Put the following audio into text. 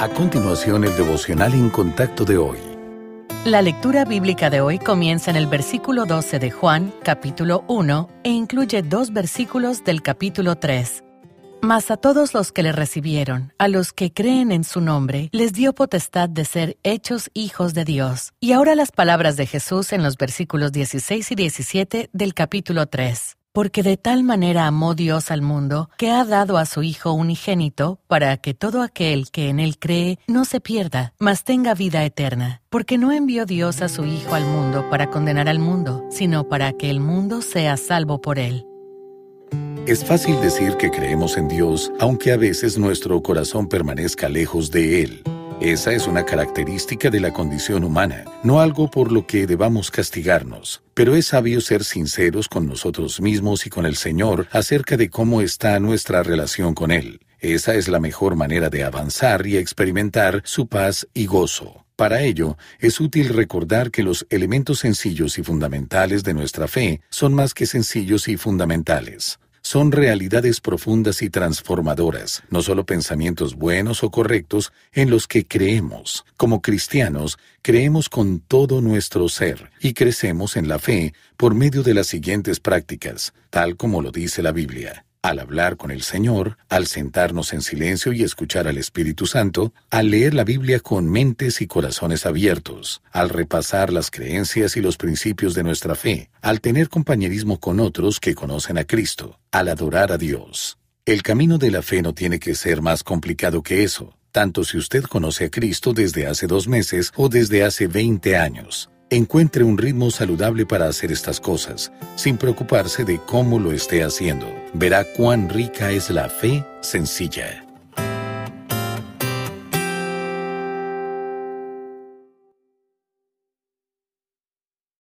A continuación, el devocional en contacto de hoy. La lectura bíblica de hoy comienza en el versículo 12 de Juan, capítulo 1, e incluye dos versículos del capítulo 3. Mas a todos los que le recibieron, a los que creen en su nombre, les dio potestad de ser hechos hijos de Dios. Y ahora las palabras de Jesús en los versículos 16 y 17 del capítulo 3. Porque de tal manera amó Dios al mundo, que ha dado a su Hijo unigénito, para que todo aquel que en él cree no se pierda, mas tenga vida eterna. Porque no envió Dios a su Hijo al mundo para condenar al mundo, sino para que el mundo sea salvo por él. Es fácil decir que creemos en Dios, aunque a veces nuestro corazón permanezca lejos de Él. Esa es una característica de la condición humana, no algo por lo que debamos castigarnos, pero es sabio ser sinceros con nosotros mismos y con el Señor acerca de cómo está nuestra relación con Él. Esa es la mejor manera de avanzar y experimentar su paz y gozo. Para ello, es útil recordar que los elementos sencillos y fundamentales de nuestra fe son más que sencillos y fundamentales son realidades profundas y transformadoras, no solo pensamientos buenos o correctos en los que creemos. Como cristianos, creemos con todo nuestro ser y crecemos en la fe por medio de las siguientes prácticas, tal como lo dice la Biblia al hablar con el Señor, al sentarnos en silencio y escuchar al Espíritu Santo, al leer la Biblia con mentes y corazones abiertos, al repasar las creencias y los principios de nuestra fe, al tener compañerismo con otros que conocen a Cristo, al adorar a Dios. El camino de la fe no tiene que ser más complicado que eso, tanto si usted conoce a Cristo desde hace dos meses o desde hace 20 años. Encuentre un ritmo saludable para hacer estas cosas, sin preocuparse de cómo lo esté haciendo. Verá cuán rica es la fe sencilla.